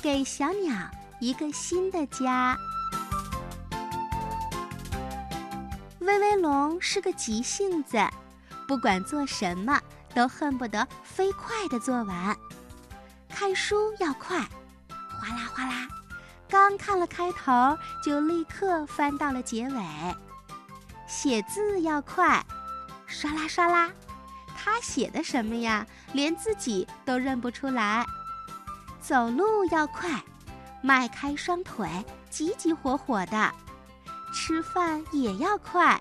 给小鸟一个新的家。威威龙是个急性子，不管做什么都恨不得飞快的做完。看书要快，哗啦哗啦，刚看了开头就立刻翻到了结尾。写字要快，刷啦刷啦，他写的什么呀？连自己都认不出来。走路要快，迈开双腿，急急火火的；吃饭也要快，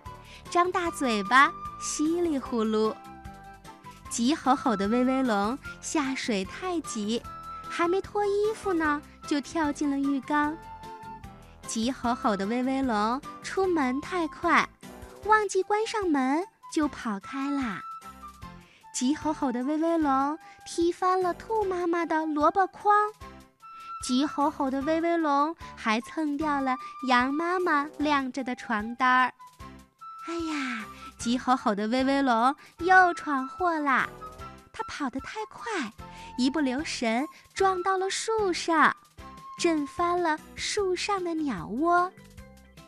张大嘴巴，稀里呼噜。急吼吼的威威龙下水太急，还没脱衣服呢，就跳进了浴缸。急吼吼的威威龙出门太快。忘记关上门就跑开啦！急吼吼的威威龙踢翻了兔妈妈的萝卜筐，急吼吼的威威龙还蹭掉了羊妈妈晾着的床单儿。哎呀，急吼吼的威威龙又闯祸啦！它跑得太快，一不留神撞到了树上，震翻了树上的鸟窝。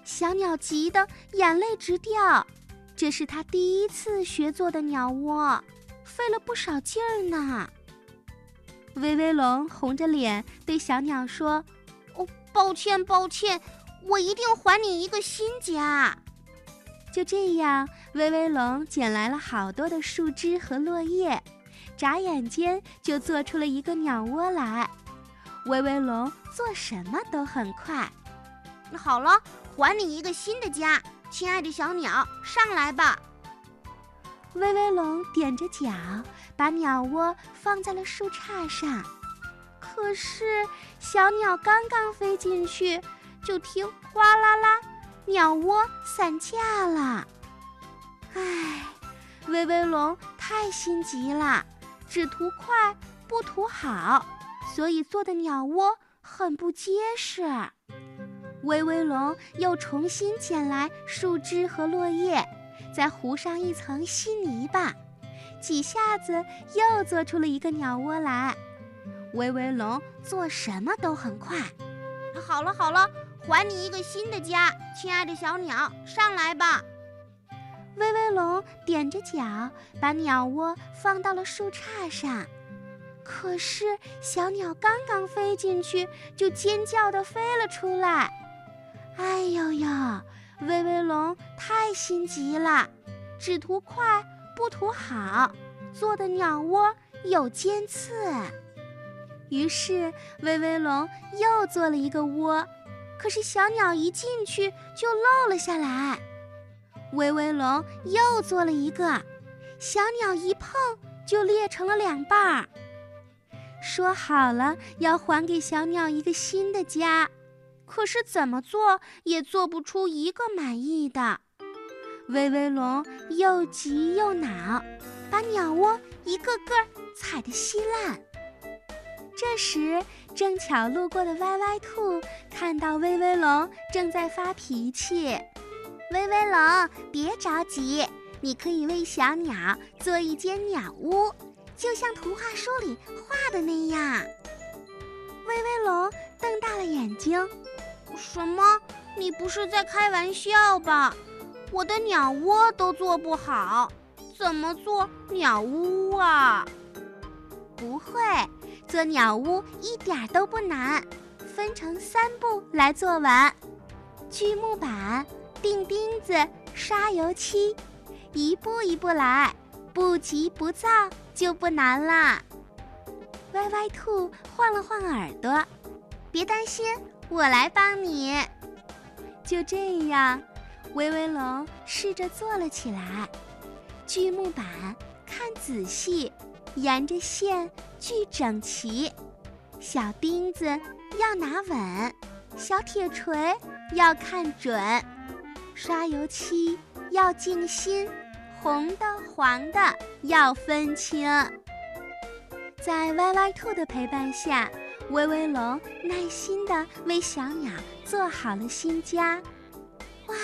小鸟急得眼泪直掉，这是它第一次学做的鸟窝，费了不少劲儿呢。威威龙红着脸对小鸟说：“哦，抱歉，抱歉，我一定还你一个新家。”就这样，威威龙捡来了好多的树枝和落叶，眨眼间就做出了一个鸟窝来。威威龙做什么都很快。好了。还你一个新的家，亲爱的小鸟，上来吧。威威龙踮着脚，把鸟窝放在了树杈上。可是小鸟刚刚飞进去，就听哗啦啦，鸟窝散架了。唉，威威龙太心急了，只图快不图好，所以做的鸟窝很不结实。威威龙又重新捡来树枝和落叶，再糊上一层稀泥巴，几下子又做出了一个鸟窝来。威威龙做什么都很快。好了好了，还你一个新的家，亲爱的小鸟，上来吧。威威龙踮着脚，把鸟窝放到了树杈上。可是小鸟刚刚飞进去，就尖叫地飞了出来。哎呦呦！威威龙太心急了，只图快不图好，做的鸟窝有尖刺。于是威威龙又做了一个窝，可是小鸟一进去就漏了下来。威威龙又做了一个，小鸟一碰就裂成了两半儿。说好了要还给小鸟一个新的家。可是怎么做也做不出一个满意的，威威龙又急又恼，把鸟窝一个个踩得稀烂。这时正巧路过的歪歪兔看到威威龙正在发脾气，威威龙别着急，你可以为小鸟做一间鸟屋，就像图画书里画的那样。威威龙瞪大了眼睛。什么？你不是在开玩笑吧？我的鸟窝都做不好，怎么做鸟屋啊？不会，做鸟屋一点都不难，分成三步来做完：锯木板、钉钉子、刷油漆，一步一步来，不急不躁就不难啦。歪歪兔晃了晃耳朵，别担心。我来帮你。就这样，威威龙试着做了起来。锯木板看仔细，沿着线锯整齐；小钉子要拿稳，小铁锤要看准；刷油漆要静心，红的黄的要分清。在歪歪兔的陪伴下。威威龙耐心地为小鸟做好了新家。哇，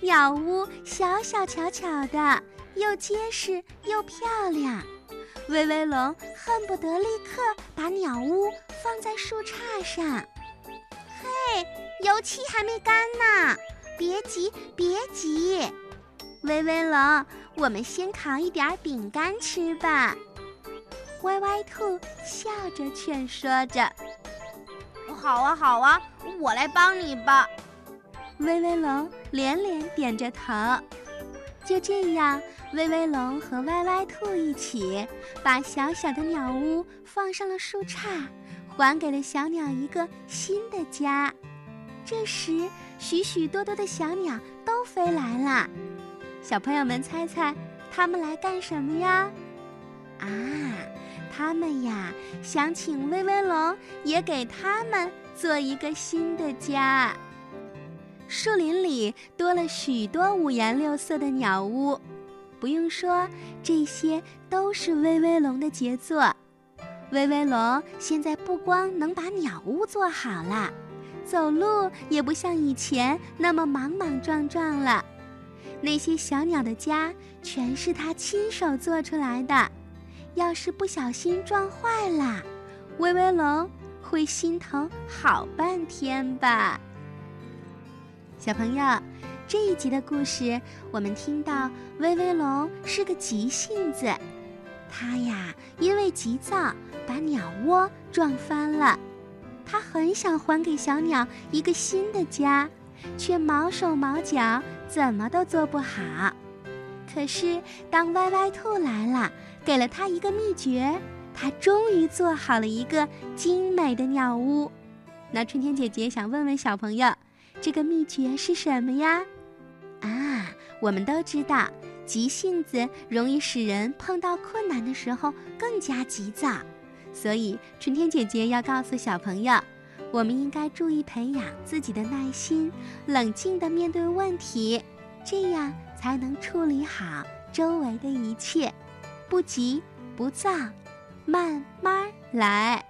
鸟屋小小巧巧的，又结实又漂亮。威威龙恨不得立刻把鸟屋放在树杈上。嘿，油漆还没干呢，别急，别急。威威龙，我们先烤一点饼干吃吧。歪歪兔笑着劝说着：“好啊，好啊，我来帮你吧。”威威龙连连点着头。就这样，威威龙和歪歪兔一起把小小的鸟屋放上了树杈，还给了小鸟一个新的家。这时，许许多多的小鸟都飞来了。小朋友们猜猜，他们来干什么呀？啊，他们呀，想请威威龙也给他们做一个新的家。树林里多了许多五颜六色的鸟屋，不用说，这些都是威威龙的杰作。威威龙现在不光能把鸟屋做好了，走路也不像以前那么莽莽撞撞了。那些小鸟的家全是他亲手做出来的，要是不小心撞坏了，威威龙会心疼好半天吧。小朋友，这一集的故事，我们听到威威龙是个急性子，他呀因为急躁把鸟窝撞翻了，他很想还给小鸟一个新的家，却毛手毛脚。怎么都做不好，可是当歪歪兔来了，给了他一个秘诀，他终于做好了一个精美的鸟屋。那春天姐姐想问问小朋友，这个秘诀是什么呀？啊，我们都知道，急性子容易使人碰到困难的时候更加急躁，所以春天姐姐要告诉小朋友。我们应该注意培养自己的耐心，冷静地面对问题，这样才能处理好周围的一切。不急不躁，慢慢来。